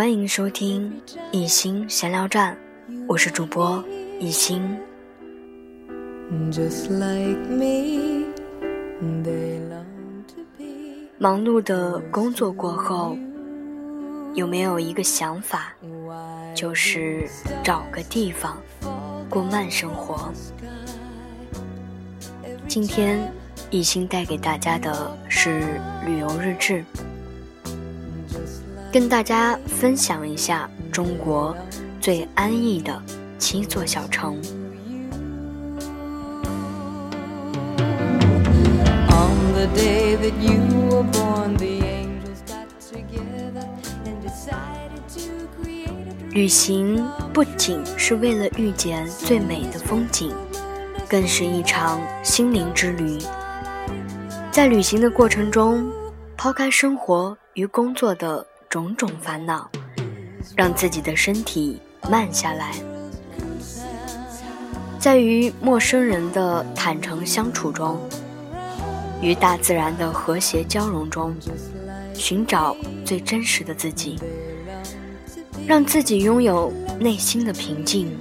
欢迎收听一心闲聊站，我是主播一心。忙碌的工作过后，有没有一个想法，就是找个地方过慢生活？今天一心带给大家的是旅游日志。跟大家分享一下中国最安逸的七座小城。旅行不仅是为了遇见最美的风景，更是一场心灵之旅。在旅行的过程中，抛开生活与工作的。种种烦恼，让自己的身体慢下来，在与陌生人的坦诚相处中，与大自然的和谐交融中，寻找最真实的自己，让自己拥有内心的平静。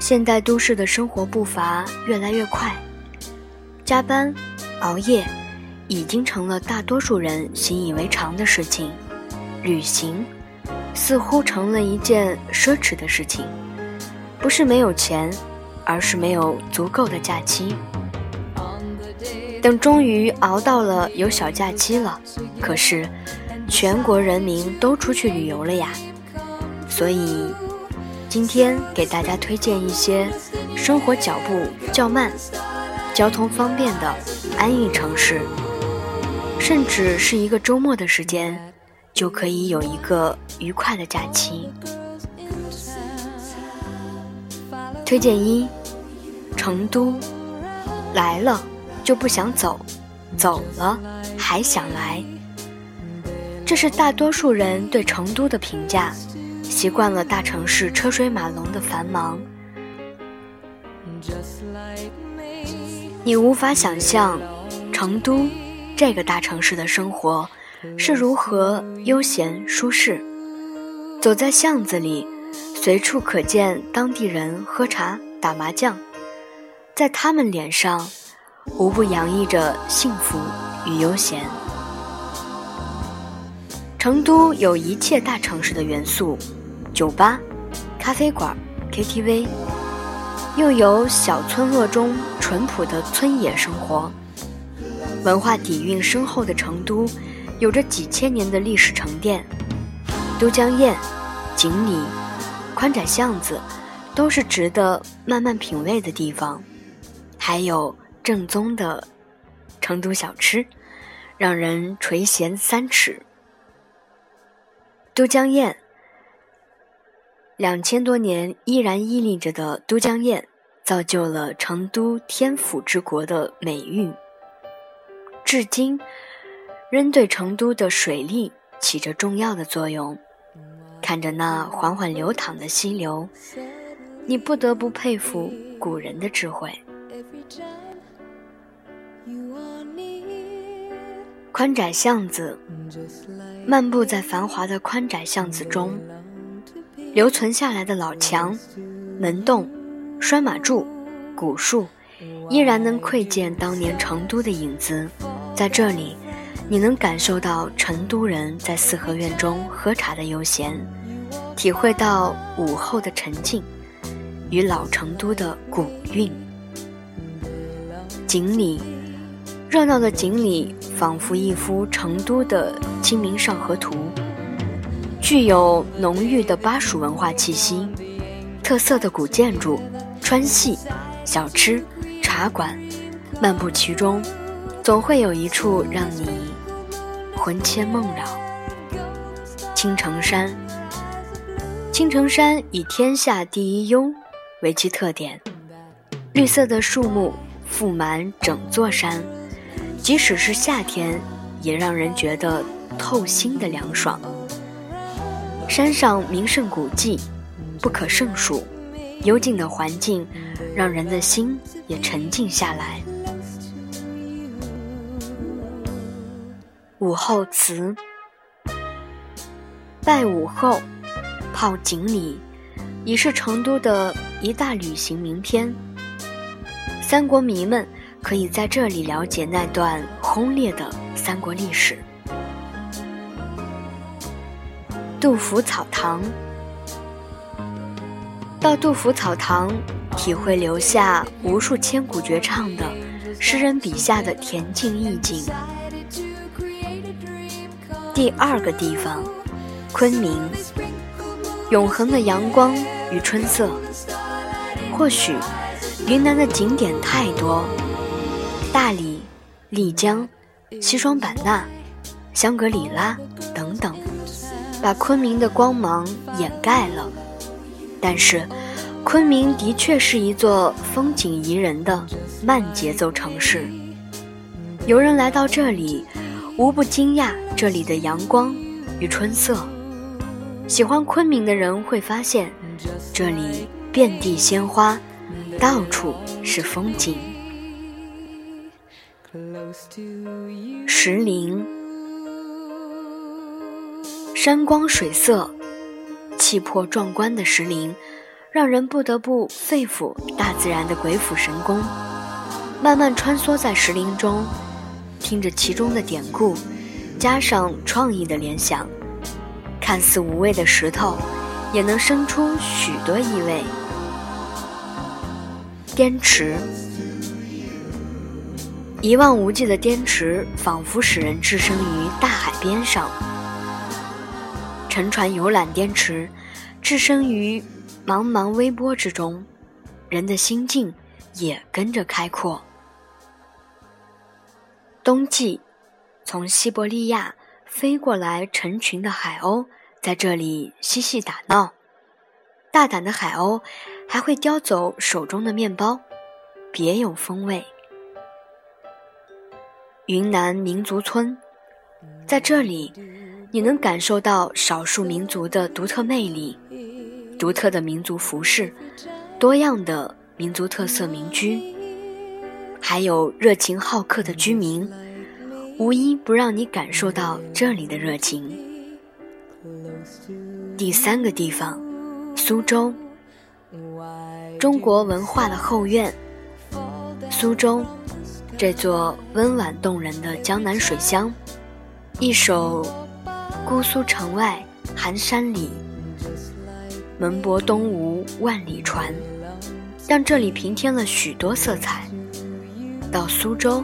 现代都市的生活步伐越来越快。加班、熬夜，已经成了大多数人习以为常的事情。旅行，似乎成了一件奢侈的事情。不是没有钱，而是没有足够的假期。等终于熬到了有小假期了，可是，全国人民都出去旅游了呀。所以，今天给大家推荐一些生活脚步较慢。交通方便的安逸城市，甚至是一个周末的时间，就可以有一个愉快的假期。推荐一：成都，来了就不想走，走了还想来。这是大多数人对成都的评价。习惯了大城市车水马龙的繁忙。你无法想象，成都这个大城市的生活是如何悠闲舒适。走在巷子里，随处可见当地人喝茶打麻将，在他们脸上，无不洋溢着幸福与悠闲。成都有一切大城市的元素：酒吧、咖啡馆、KTV。又有小村落中淳朴的村野生活，文化底蕴深厚的成都，有着几千年的历史沉淀。都江堰、锦里、宽窄巷子，都是值得慢慢品味的地方。还有正宗的成都小吃，让人垂涎三尺。都江堰。两千多年依然屹立着的都江堰，造就了成都天府之国的美誉。至今，仍对成都的水利起着重要的作用。看着那缓缓流淌的溪流，你不得不佩服古人的智慧。宽窄巷子，漫步在繁华的宽窄巷子中。留存下来的老墙、门洞、拴马柱、古树，依然能窥见当年成都的影子。在这里，你能感受到成都人在四合院中喝茶的悠闲，体会到午后的沉静与老成都的古韵。锦里，热闹的锦里，仿佛一幅成都的《清明上河图》。具有浓郁的巴蜀文化气息，特色的古建筑、川戏、小吃、茶馆，漫步其中，总会有一处让你魂牵梦绕。青城山，青城山以“天下第一幽”为其特点，绿色的树木覆满整座山，即使是夏天，也让人觉得透心的凉爽。山上名胜古迹不可胜数，幽静的环境让人的心也沉静下来。午后祠。拜武后，泡锦鲤，已是成都的一大旅行名篇。三国迷们可以在这里了解那段轰烈的三国历史。杜甫草堂，到杜甫草堂，体会留下无数千古绝唱的诗人笔下的恬静意境。第二个地方。昆明，永恒的阳光与春色。或许，云南的景点太多，大理、丽江、西双版纳、香格里拉，把昆明的光芒掩盖了。但是，昆明的确是一座风景宜人的慢节奏城市。游人来到这里，无不惊讶这里的阳光与春色。喜欢昆明的人会发现，这里遍地鲜花，到处是风景。石林，山光水色，气魄壮观的石林，让人不得不肺腑大自然的鬼斧神工。慢慢穿梭在石林中，听着其中的典故，加上创意的联想。看似无味的石头，也能生出许多意味。滇池，一望无际的滇池，仿佛使人置身于大海边上。乘船游览滇池，置身于茫茫微波之中，人的心境也跟着开阔。冬季，从西伯利亚飞过来成群的海鸥。在这里嬉戏打闹，大胆的海鸥还会叼走手中的面包，别有风味。云南民族村，在这里你能感受到少数民族的独特魅力，独特的民族服饰，多样的民族特色民居，还有热情好客的居民，无一不让你感受到这里的热情。第三个地方，苏州，中国文化的后院。苏州，这座温婉动人的江南水乡，一首“姑苏城外寒山里，门泊东吴万里船”，让这里平添了许多色彩。到苏州，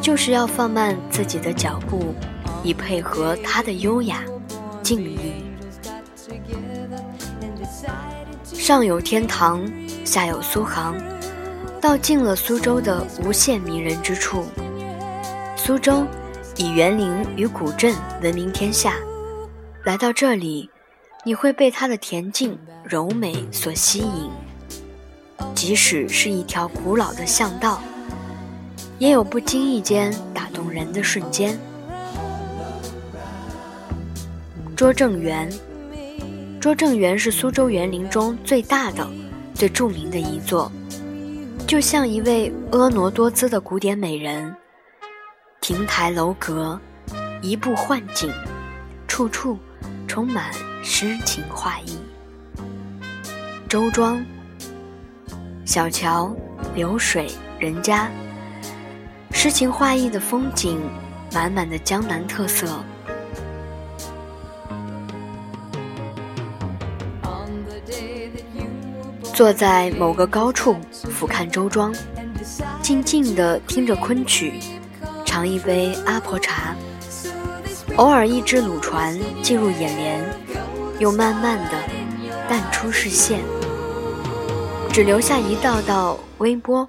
就是要放慢自己的脚步，以配合它的优雅。静谧，上有天堂，下有苏杭，道尽了苏州的无限迷人之处。苏州以园林与古镇闻名天下，来到这里，你会被它的恬静柔美所吸引。即使是一条古老的巷道，也有不经意间打动人的瞬间。拙政园，拙政园是苏州园林中最大的、最著名的一座，就像一位婀娜多姿的古典美人。亭台楼阁，一步换景，处处充满诗情画意。周庄，小桥。流水。人家，诗情画意的风景，满满的江南特色。坐在某个高处。俯瞰周庄，静静地听着昆曲，尝一杯阿婆茶，偶尔一只鲁船进入眼帘，又慢慢地淡出视线，只留下一道道微波。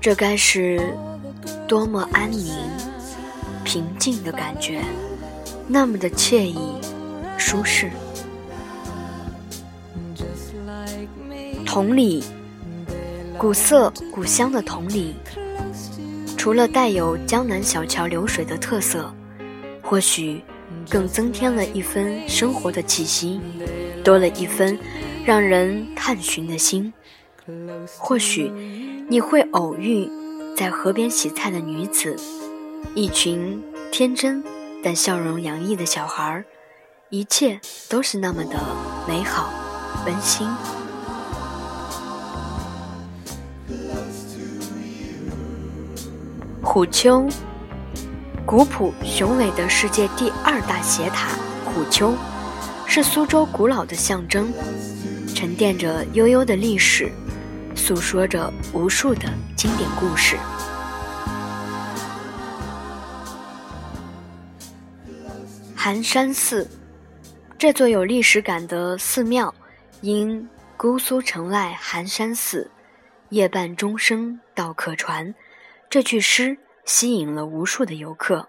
这该是多么安宁、平静的感觉，那么的惬意、舒适。同里，古色古香的同里，除了带有江南小桥流水的特色，或许更增添了一分生活的气息，多了一分让人探寻的心。或许你会偶遇在河边洗菜的女子，一群天真但笑容洋溢的小孩儿，一切都是那么的美好、温馨。虎丘，古朴雄伟的世界第二大斜塔虎丘，是苏州古老的象征，沉淀着悠悠的历史，诉说着无数的经典故事。寒山寺，这座有历史感的寺庙，因“姑苏城外寒山寺，夜半钟声到客船”这句诗。吸引了无数的游客。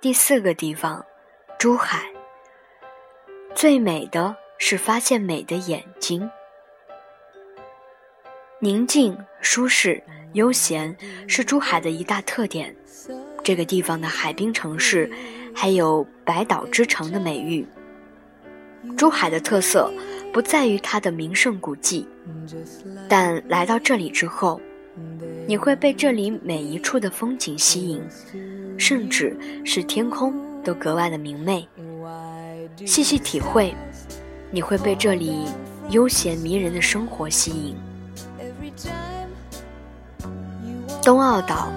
第四个地方，珠海。最美的是发现美的眼睛。宁静、舒适、悠闲是珠海的一大特点。这个地方的海滨城市，还有“百岛之城”的美誉。珠海的特色不在于它的名胜古迹，但来到这里之后。你会被这里每一处的风景吸引，甚至是天空都格外的明媚。细细体会，你会被这里悠闲迷人的生活吸引。东澳岛，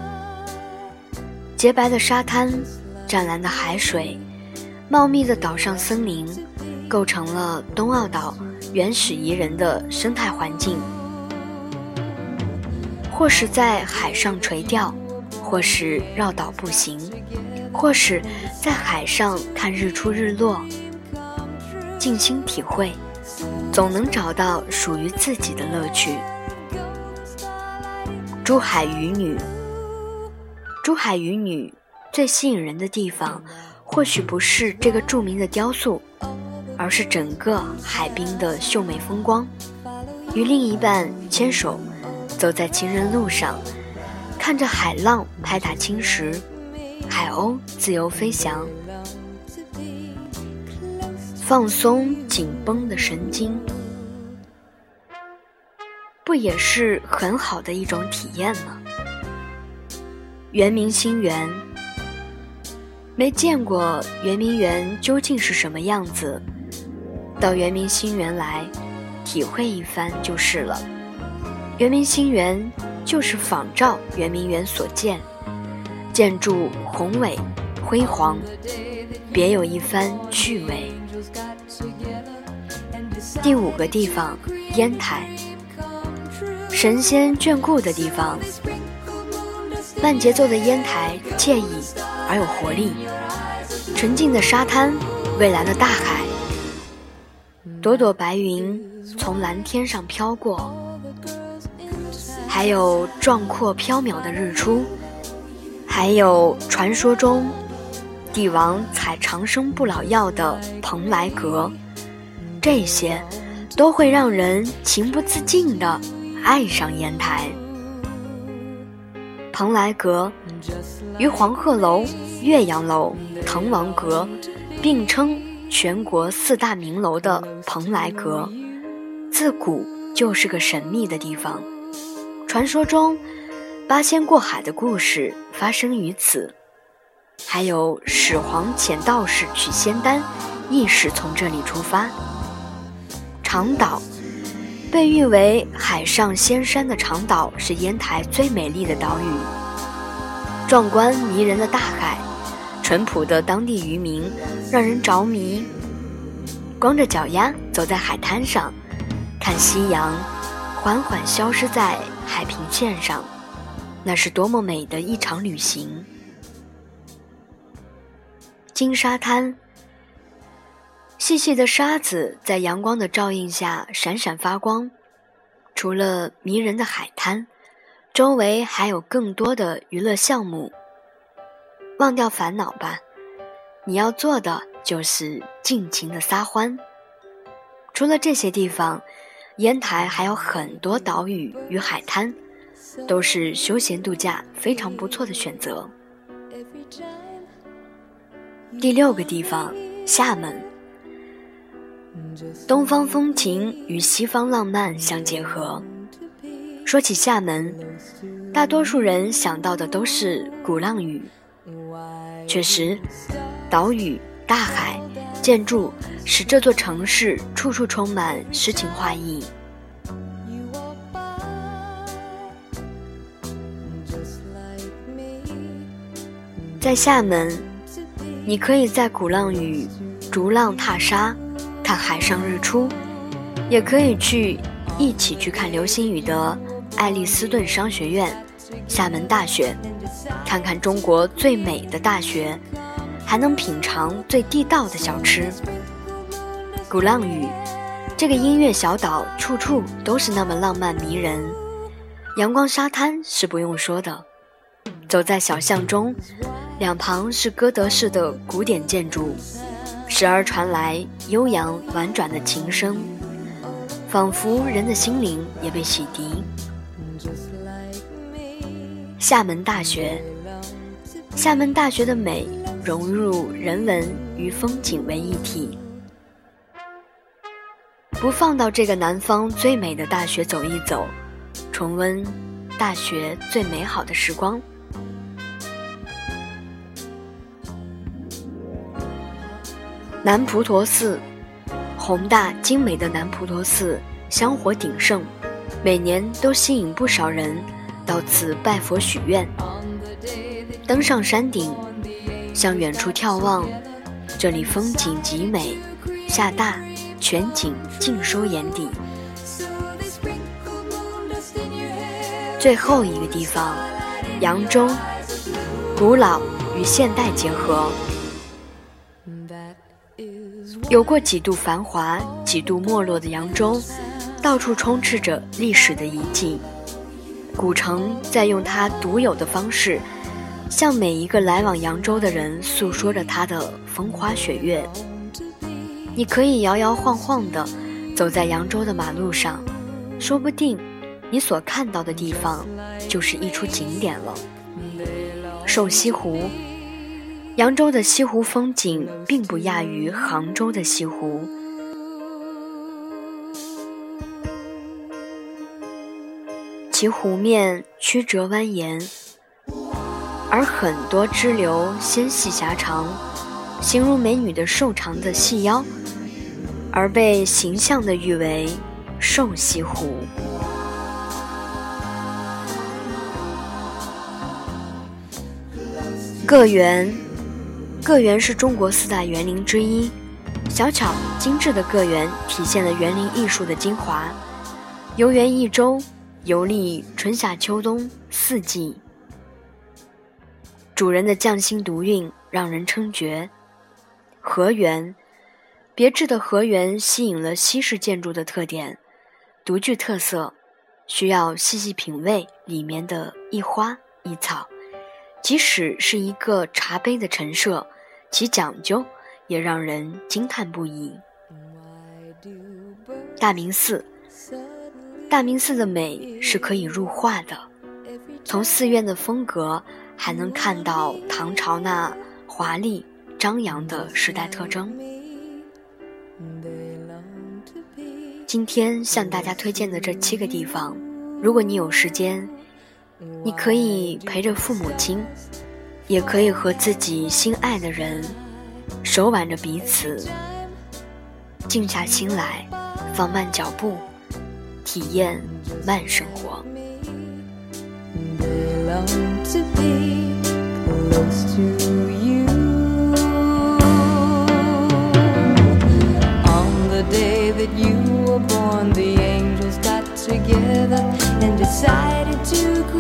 洁白的沙滩，湛蓝的海水，茂密的岛上森林，构成了东澳岛原始宜人的生态环境。或是在海上垂钓，或是绕岛步行，或是在海上看日出日落，静心体会，总能找到属于自己的乐趣。珠海渔女，珠海渔女最吸引人的地方，或许不是这个著名的雕塑，而是整个海滨的秀美风光，与另一半牵手。走在情人路上，看着海浪拍打青石，海鸥自由飞翔，放松紧绷的神经，不也是很好的一种体验吗？圆明新园，没见过圆明园究竟是什么样子，到圆明新园来体会一番就是了。圆明新园就是仿照圆明园所建，建筑宏伟辉煌，别有一番趣味。第五个地方，烟台，神仙眷顾的地方。慢节奏的烟台惬意而有活力，纯净的沙滩，蔚蓝的大海，朵朵白云从蓝天上飘过。还有壮阔飘渺的日出，还有传说中帝王采长生不老药的蓬莱阁，这些都会让人情不自禁地爱上烟台。蓬莱阁与黄鹤楼、岳阳楼、滕王阁并称全国四大名楼的蓬莱阁，自古就是个神秘的地方。传说中，八仙过海的故事发生于此，还有始皇遣道士取仙丹，亦是从这里出发。长岛，被誉为海上仙山的长岛，是烟台最美丽的岛屿。壮观迷人的大海，淳朴的当地渔民，让人着迷。光着脚丫走在海滩上，看夕阳缓缓消失在。海平线上，那是多么美的一场旅行！金沙滩，细细的沙子在阳光的照映下闪闪发光。除了迷人的海滩，周围还有更多的娱乐项目。忘掉烦恼吧，你要做的就是尽情的撒欢。除了这些地方。烟台还有很多岛屿与海滩，都是休闲度假非常不错的选择。第六个地方，厦门，东方风情与西方浪漫相结合，说起厦门，大多数人想到的都是鼓浪屿。确实，岛屿、大海、建筑使这座城市处处充满诗情画意。在厦门，你可以在鼓浪屿逐浪踏沙，看海上日出；也可以去一起去看流星雨的爱丽斯顿商学院、厦门大学，看看中国最美的大学，还能品尝最地道的小吃。鼓浪屿这个音乐小岛，处处都是那么浪漫迷人，阳光沙滩是不用说的，走在小巷中。两旁是哥德式的古典建筑，时而传来悠扬婉转的琴声，仿佛人的心灵也被洗涤。厦门大学，厦门大学的美融入人文与风景为一体。不放到这个南方最美的大学走一走，重温大学最美好的时光。南普陀寺，宏大精美的南普陀寺香火鼎盛，每年都吸引不少人到此拜佛许愿。登上山顶，向远处眺望，这里风景极美，厦大全景尽收眼底。最后一个地方，扬州，古老与现代结合。有过几度繁华、几度没落的扬州，到处充斥着历史的遗迹。古城在用它独有的方式，向每一个来往扬州的人诉说着他的风花雪月。你可以摇摇晃晃地走在扬州的马路上，说不定你所看到的地方就是一处景点了。瘦西湖。扬州的西湖风景并不亚于杭州的西湖，其湖面曲折蜿蜒，而很多支流纤细狭长，形如美女的瘦长的细腰，而被形象地誉为“瘦西湖”。个园。个园是中国四大园林之一，小巧精致的个园体现了园林艺术的精华。游园一周，游历春夏秋冬四季，主人的匠心独运让人称绝。河园，别致的河园吸引了西式建筑的特点，独具特色，需要细细品味里面的一花一草。即使是一个茶杯的陈设。其讲究也让人惊叹不已。大明寺，大明寺的美是可以入画的，从寺院的风格还能看到唐朝那华丽张扬的时代特征。今天向大家推荐的这七个地方，如果你有时间，你可以陪着父母亲。也可以和自己心爱的人手挽着彼此，静下心来，放慢脚步，体验慢生活。to be close to you. On the day that you were born, the angels got together and decided to.